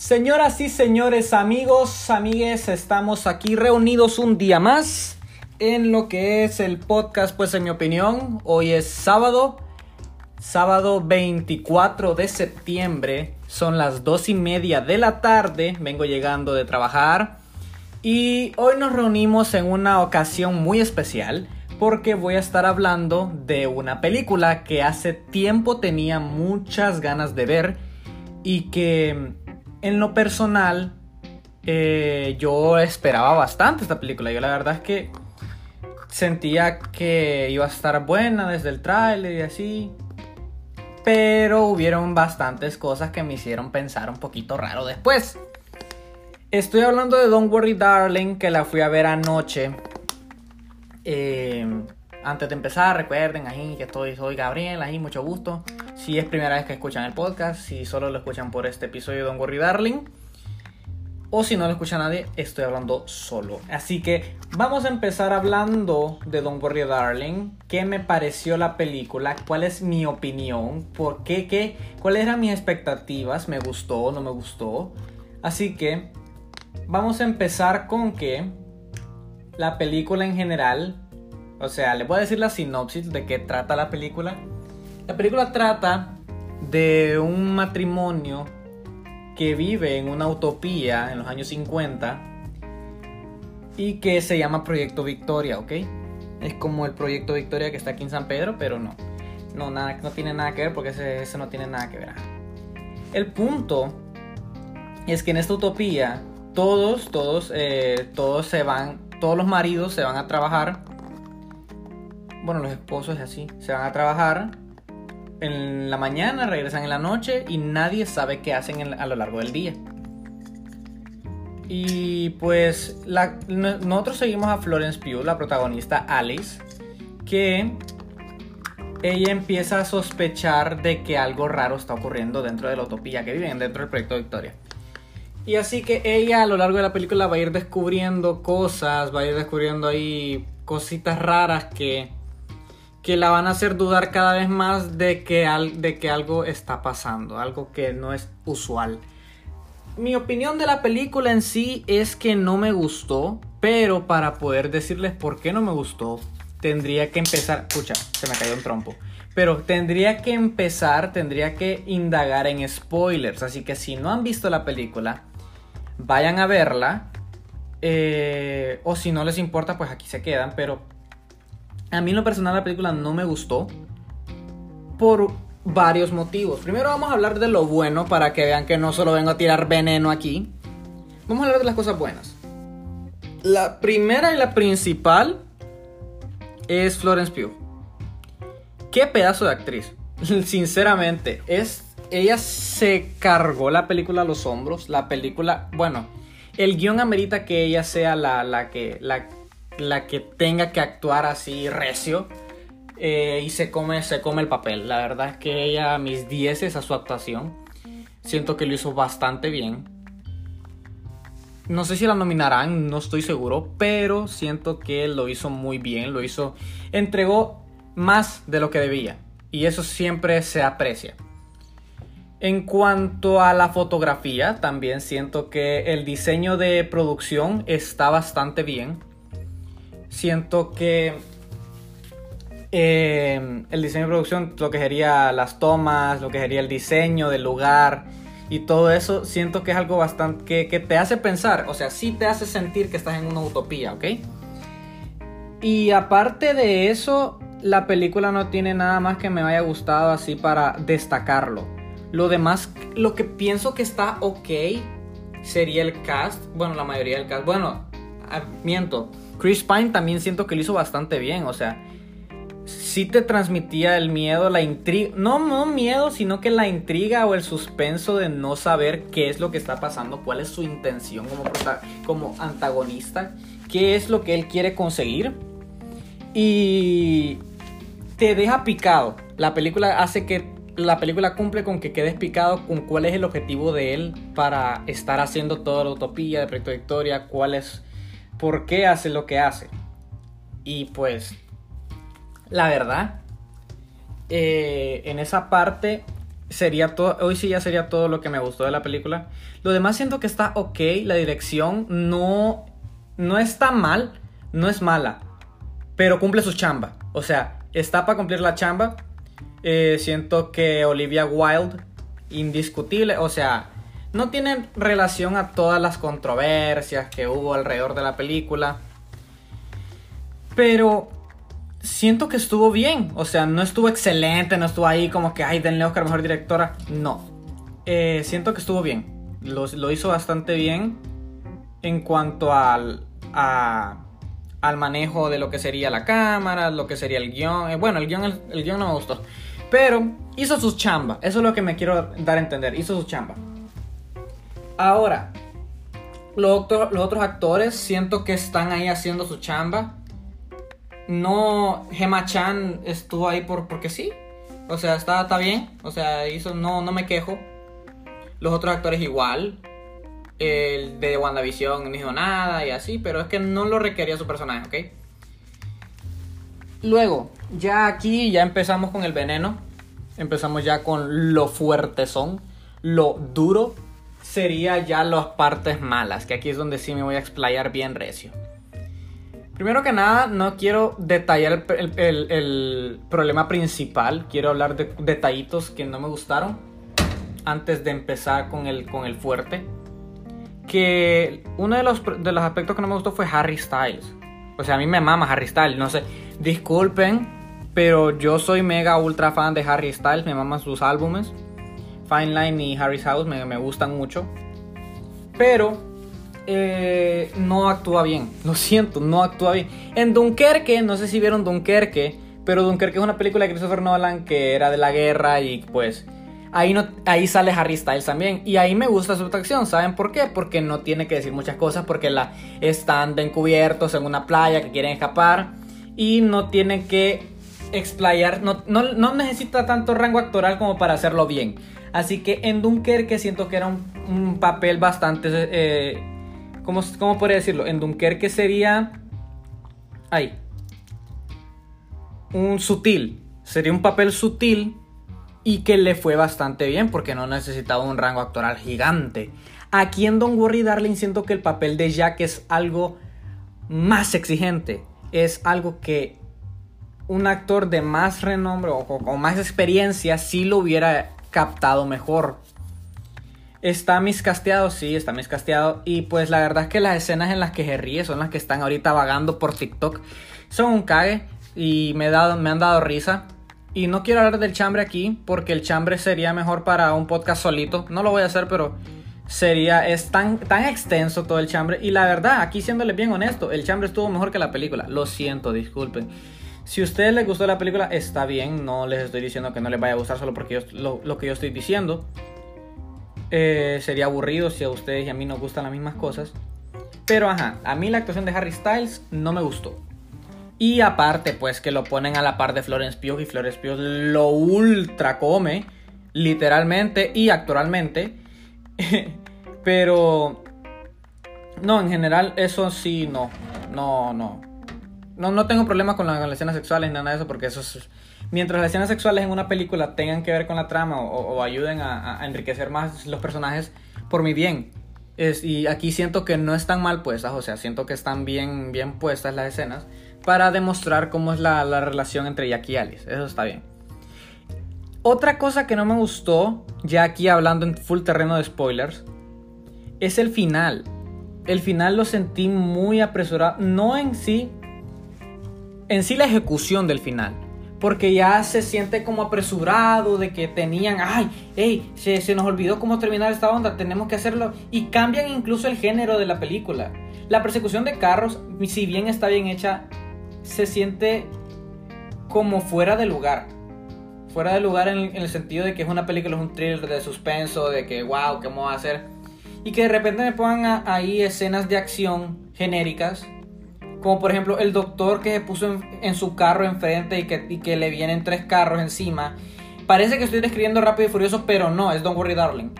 Señoras y señores, amigos, amigues, estamos aquí reunidos un día más en lo que es el podcast, pues en mi opinión, hoy es sábado, sábado 24 de septiembre, son las dos y media de la tarde, vengo llegando de trabajar y hoy nos reunimos en una ocasión muy especial porque voy a estar hablando de una película que hace tiempo tenía muchas ganas de ver y que en lo personal eh, yo esperaba bastante esta película. Yo la verdad es que sentía que iba a estar buena desde el tráiler y así. Pero hubieron bastantes cosas que me hicieron pensar un poquito raro después. Estoy hablando de Don't Worry Darling, que la fui a ver anoche eh, antes de empezar, recuerden ahí que estoy, soy Gabriel, ahí mucho gusto. Si es primera vez que escuchan el podcast, si solo lo escuchan por este episodio de Don Worry Darling, o si no lo escucha nadie, estoy hablando solo. Así que vamos a empezar hablando de Don Worry Darling. ¿Qué me pareció la película? ¿Cuál es mi opinión? ¿Por qué? qué ¿Cuáles eran mis expectativas? ¿Me gustó? ¿No me gustó? Así que vamos a empezar con que la película en general, o sea, le voy a decir la sinopsis de qué trata la película. La película trata de un matrimonio que vive en una utopía en los años 50 y que se llama Proyecto Victoria, ¿ok? Es como el Proyecto Victoria que está aquí en San Pedro, pero no. No, nada, no tiene nada que ver porque ese, no tiene nada que ver. El punto es que en esta utopía todos, todos, eh, todos se van todos los maridos se van a trabajar. Bueno, los esposos es así. Se van a trabajar en la mañana, regresan en la noche y nadie sabe qué hacen a lo largo del día. Y pues nosotros seguimos a Florence Pugh, la protagonista Alice, que ella empieza a sospechar de que algo raro está ocurriendo dentro de la utopía que viven, dentro del proyecto Victoria. Y así que ella a lo largo de la película va a ir descubriendo cosas, va a ir descubriendo ahí cositas raras que, que la van a hacer dudar cada vez más de que, de que algo está pasando, algo que no es usual. Mi opinión de la película en sí es que no me gustó, pero para poder decirles por qué no me gustó, tendría que empezar. Escucha, se me cayó un trompo. Pero tendría que empezar, tendría que indagar en spoilers. Así que si no han visto la película, vayan a verla. Eh, o si no les importa, pues aquí se quedan. Pero a mí en lo personal la película no me gustó. Por varios motivos. Primero vamos a hablar de lo bueno para que vean que no solo vengo a tirar veneno aquí. Vamos a hablar de las cosas buenas. La primera y la principal es Florence Pugh. Qué pedazo de actriz. Sinceramente, es ella se cargó la película a los hombros. La película, bueno, el guion amerita que ella sea la, que, la, que tenga que actuar así recio. Eh, y se come, se come el papel. La verdad es que ella, mis 10 a su actuación. Siento que lo hizo bastante bien. No sé si la nominarán, no estoy seguro, pero siento que lo hizo muy bien, lo hizo, entregó más de lo que debía y eso siempre se aprecia. En cuanto a la fotografía, también siento que el diseño de producción está bastante bien. Siento que eh, el diseño de producción, lo que sería las tomas, lo que sería el diseño del lugar y todo eso, siento que es algo bastante que, te hace pensar, o sea, sí te hace sentir que estás en una utopía, ¿ok? Y aparte de eso, la película no tiene nada más que me haya gustado así para destacarlo lo demás, lo que pienso que está ok sería el cast. Bueno, la mayoría del cast. Bueno, ah, miento. Chris Pine también siento que lo hizo bastante bien. O sea, sí te transmitía el miedo, la intriga. No, no miedo, sino que la intriga o el suspenso de no saber qué es lo que está pasando, cuál es su intención como, como antagonista, qué es lo que él quiere conseguir. Y te deja picado. La película hace que la película cumple con que quedes picado con cuál es el objetivo de él para estar haciendo toda la utopía de Proyecto Victoria, cuál es, por qué hace lo que hace. Y pues, la verdad, eh, en esa parte sería todo, hoy sí ya sería todo lo que me gustó de la película. Lo demás siento que está ok, la dirección no, no está mal, no es mala, pero cumple su chamba. O sea, está para cumplir la chamba. Eh, siento que Olivia Wilde, indiscutible, o sea, no tiene relación a todas las controversias que hubo alrededor de la película. Pero siento que estuvo bien. O sea, no estuvo excelente, no estuvo ahí como que, ay, denle Oscar mejor directora. No. Eh, siento que estuvo bien. Lo, hizo bastante bien en cuanto al, al manejo de lo que sería la cámara, lo que sería el guion. Eh, bueno, el guion, el, guion no me gustó. Pero hizo su chamba. Eso es lo que me quiero dar a entender. Hizo su chamba. Ahora, los, otros actores siento que están ahí haciendo su chamba no Gemma Chan estuvo ahí por porque sí. O sea, está, está bien. O sea, hizo, no, no me quejo. Los otros actores igual. El de WandaVision no dijo nada y así, pero es que no lo requería su personaje, ¿ok? Luego, ya aquí ya empezamos con el veneno. Empezamos ya con lo fuerte son. Lo duro sería ya las partes malas, que aquí es donde sí me voy a explayar bien recio. Primero que nada, no quiero detallar el, problema principal. Quiero hablar de detallitos que no me gustaron antes de empezar con el, con el fuerte. Que uno de los, de los aspectos que no me gustó fue Harry Styles. O sea, a mí me mama Harry Styles. No sé, disculpen, pero yo soy mega ultra fan de Harry Styles. Me maman sus álbumes. Fine Line y Harry's House me, me gustan mucho. Pero eh, no actúa bien. Lo siento, no actúa bien. En Dunkerque, no sé si vieron Dunkerque, pero Dunkerque es una película de Christopher Nolan que era de la guerra y pues ahí, no, ahí sale Harry Styles también. Y ahí me gusta su actuación. ¿Saben por qué? Porque no tiene que decir muchas cosas, porque la, están encubiertos en una playa que quieren escapar y no tienen que explayar, no, no, necesita tanto rango actoral como para hacerlo bien. Así que en Dunkerque siento que era un, papel bastante eh, ¿Cómo, cómo podría decirlo? En Dunkerque sería. Ahí. Un sutil. Sería un papel sutil y que le fue bastante bien porque no necesitaba un rango actoral gigante. Aquí en Don't Worry Darling siento que el papel de Jack es algo más exigente. Es algo que un actor de más renombre o con más experiencia sí lo hubiera captado mejor. Está miscasteado, sí, está miscasteado. Y pues la verdad es que las escenas en las que se ríe son las que están ahorita vagando por TikTok. Son un cague y me, han dado risa. Y no quiero hablar del chambre aquí porque el chambre sería mejor para un podcast solito. No lo voy a hacer, pero sería, es tan, tan extenso todo el chambre. Y la verdad, aquí siéndole bien honesto, el chambre estuvo mejor que la película. Lo siento, disculpen. Si a ustedes les gustó la película, está bien. No les estoy diciendo que no les vaya a gustar solo porque lo que yo estoy diciendo. Eh, sería aburrido si a ustedes y a mí nos gustan las mismas cosas. Pero ajá, a mí la actuación de Harry Styles no me gustó. Y aparte, pues que lo ponen a la par de Florence Pugh y Florence Pugh lo ultra come, literalmente y actualmente. Pero no, en general eso sí, no, no, no. No, no tengo problemas con, las escenas sexuales ni nada de eso porque eso es mientras las escenas sexuales en una película tengan que ver con la trama o, ayuden a, enriquecer más los personajes, por mi bien. Es, y aquí siento que no están mal puestas, o sea, siento que están bien, bien puestas las escenas para demostrar cómo es la, la relación entre Jack y Alice. Eso está bien. Otra cosa que no me gustó, ya aquí hablando en full terreno de spoilers, es el final. El final lo sentí muy apresurado. No en sí. En sí la ejecución del final porque ya se siente como apresurado de que tenían, ay, hey, se, se, nos olvidó cómo terminar esta onda, tenemos que hacerlo. Y cambian incluso el género de la película. La persecución de carros, si bien está bien hecha, se siente como fuera de lugar. Fuera de lugar en, el sentido de que es una película, es un thriller de suspenso, de que, wow, ¿qué vamos a hacer? Y que de repente me pongan ahí escenas de acción genéricas como por ejemplo el doctor que se puso en, su carro enfrente y que, le vienen tres carros encima. Parece que estoy describiendo rápido y furioso, pero no, es Don't Worry Darling.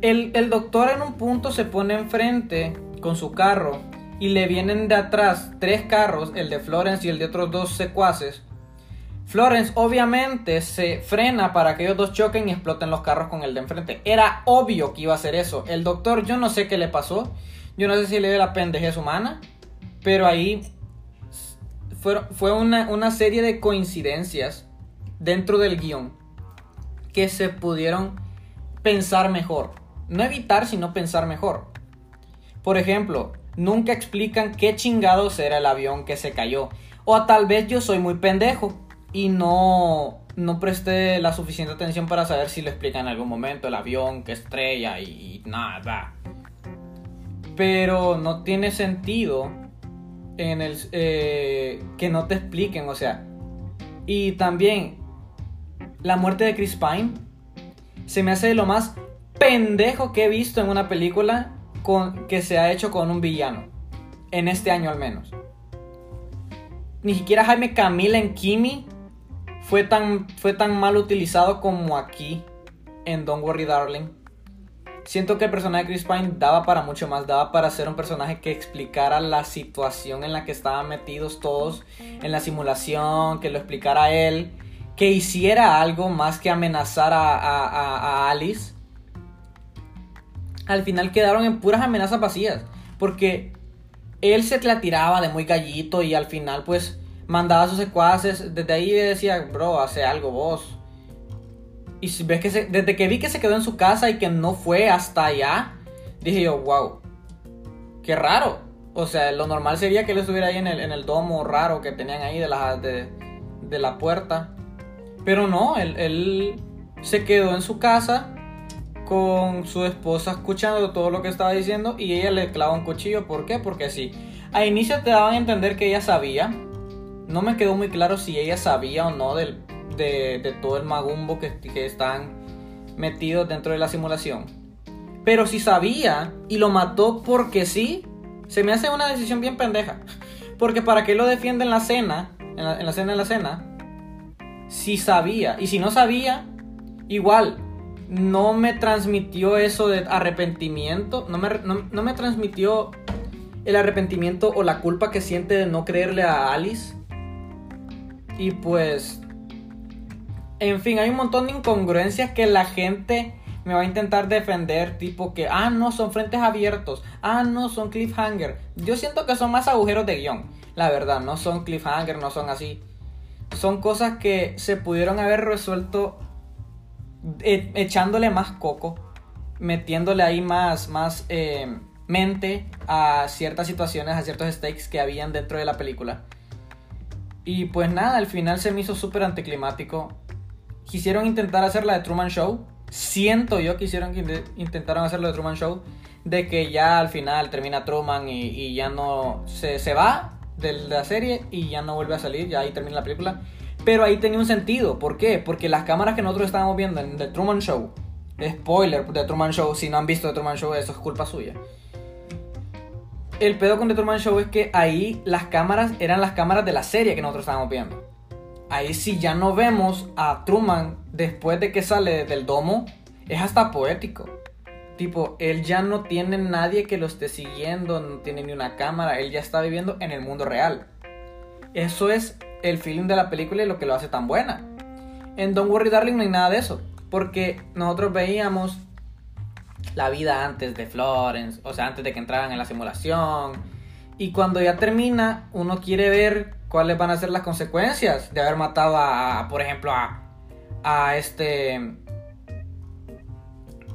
El, el doctor en un punto se pone enfrente con su carro y le vienen de atrás tres carros, el de Florence y el de otros dos secuaces. Florence obviamente se frena para que ellos dos choquen y exploten los carros con el de enfrente. Era obvio que iba a hacer eso. El doctor, yo no sé qué le pasó. Yo no sé si le dio la pendejez humana. Pero ahí fue, fue una, una serie de coincidencias dentro del guion que se pudieron pensar mejor. No evitar, sino pensar mejor. Por ejemplo, nunca explican qué chingados era el avión que se cayó. O tal vez yo soy muy pendejo y no, no presté la suficiente atención para saber si lo explican en algún momento, el avión que estrella y, nada. Pero no tiene sentido en el, eh, que no te expliquen, o sea. Y también la muerte de Chris Pine se me hace de lo más pendejo que he visto en una película con, que se ha hecho con un villano. En este año al menos. Ni siquiera Jaime Camila en Kimi fue tan, fue tan mal utilizado como aquí en Don't Worry Darling. Siento que el personaje de Chris Pine daba para mucho más, daba para ser un personaje que explicara la situación en la que estaban metidos todos en la simulación, que lo explicara él, que hiciera algo más que amenazar a, Alice. Al final quedaron en puras amenazas vacías, porque él se la tiraba de muy gallito y al final pues mandaba a sus secuaces. Desde ahí decía, bro, hace algo vos. Y si ves que se, desde que vi que se quedó en su casa y que no fue hasta allá, dije yo, wow, qué raro. O sea, lo normal sería que él estuviera ahí en el, en el domo raro que tenían ahí de la, de, de la puerta. Pero no, él, él se quedó en su casa con su esposa escuchando todo lo que estaba diciendo y ella le clava un cuchillo. ¿Por qué? Porque sí. A inicio te daban a entender que ella sabía, no me quedó muy claro si ella sabía o no del, de, todo el magumbo que, que están metidos dentro de la simulación. Pero si sabía y lo mató porque sí, se me hace una decisión bien pendeja. Porque para qué lo defiende en la cena, en la, en la cena de la cena, si sabía. Y si no sabía, igual, no me transmitió eso de arrepentimiento, no me, no me transmitió el arrepentimiento o la culpa que siente de no creerle a Alice y pues, en fin, hay un montón de incongruencias que la gente me va a intentar defender, tipo que, ah, no, son frentes abiertos, ah, no, son cliffhanger. Yo siento que son más agujeros de guion, la verdad, no son cliffhanger, no son así. Son cosas que se pudieron haber resuelto e, echándole más coco, metiéndole ahí más, más eh, mente a ciertas situaciones, a ciertos stakes que habían dentro de la película. Y pues nada, al final se me hizo súper anticlimático. Quisieron intentar hacer la de Truman Show. Siento yo que hicieron que intentaron hacer la de Truman Show. De que ya al final termina Truman y, ya no se, se va de la serie y ya no vuelve a salir. Ya ahí termina la película. Pero ahí tenía un sentido. ¿Por qué? Porque las cámaras que nosotros estábamos viendo en The Truman Show. Spoiler de Truman Show. Si no han visto The Truman Show, eso es culpa suya el pedo con The Truman Show es que ahí las cámaras eran las cámaras de la serie que nosotros estábamos viendo. Ahí si ya no vemos a Truman después de que sale del domo, es hasta poético. Tipo, él ya no tiene nadie que lo esté siguiendo, no tiene ni una cámara, él ya está viviendo en el mundo real. Eso es el feeling de la película y lo que lo hace tan buena. En Don't Worry Darling no hay nada de eso, porque nosotros veíamos la vida antes de Florence, o sea, antes de que entraran en la simulación. Y cuando ya termina, uno quiere ver cuáles van a ser las consecuencias de haber matado a, por ejemplo, a, a este...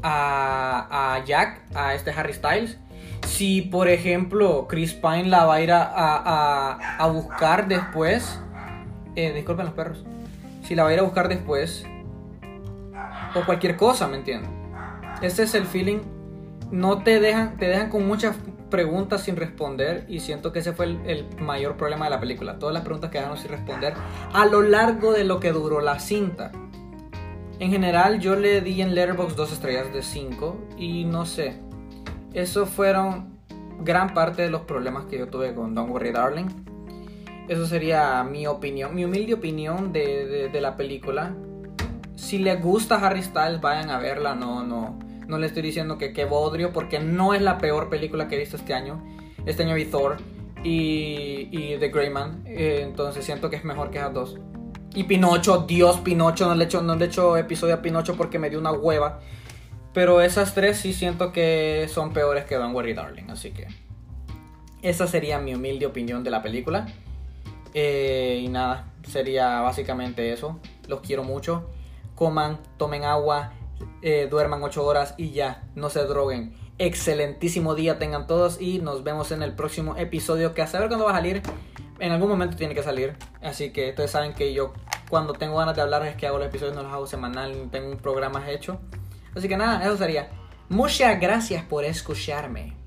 A, a Jack, a este Harry Styles. Si, por ejemplo, Chris Pine la va a ir a, buscar después. Eh, disculpen los perros. Si la va a ir a buscar después. O cualquier cosa, ¿me entienden? Ese es el feeling. No te dejan, te dejan con muchas preguntas sin responder y siento que ese fue el, mayor problema de la película. Todas las preguntas quedaron sin responder a lo largo de lo que duró la cinta. En general yo le di en Letterboxd dos estrellas de 5 y no sé. Eso fueron gran parte de los problemas que yo tuve con Don't Worry Darling. Eso sería mi opinión, mi humilde opinión de, de la película. Si les gusta Harry Styles, vayan a verla. No, no, no le estoy diciendo que qué bodrio, porque no es la peor película que he visto este año. Este año vi Thor y, y The Greyman. Eh, entonces siento que es mejor que esas dos. Y Pinocho, Dios, Pinocho, no le echo, no le echo episodio a Pinocho porque me dio una hueva. Pero esas tres sí siento que son peores que Don't Worry Darling, así que... Esa sería mi humilde opinión de la película. Eh, y nada, sería básicamente eso. Los quiero mucho. Coman, tomen agua, eh, duerman 8 horas y ya, no se droguen. Excelentísimo día tengan todos y nos vemos en el próximo episodio que a saber cuándo va a salir. En algún momento tiene que salir. Así que ustedes saben que yo cuando tengo ganas de hablar es que hago los episodios, no los hago semanal, tengo un programa hecho. Así que nada, eso sería. Muchas gracias por escucharme.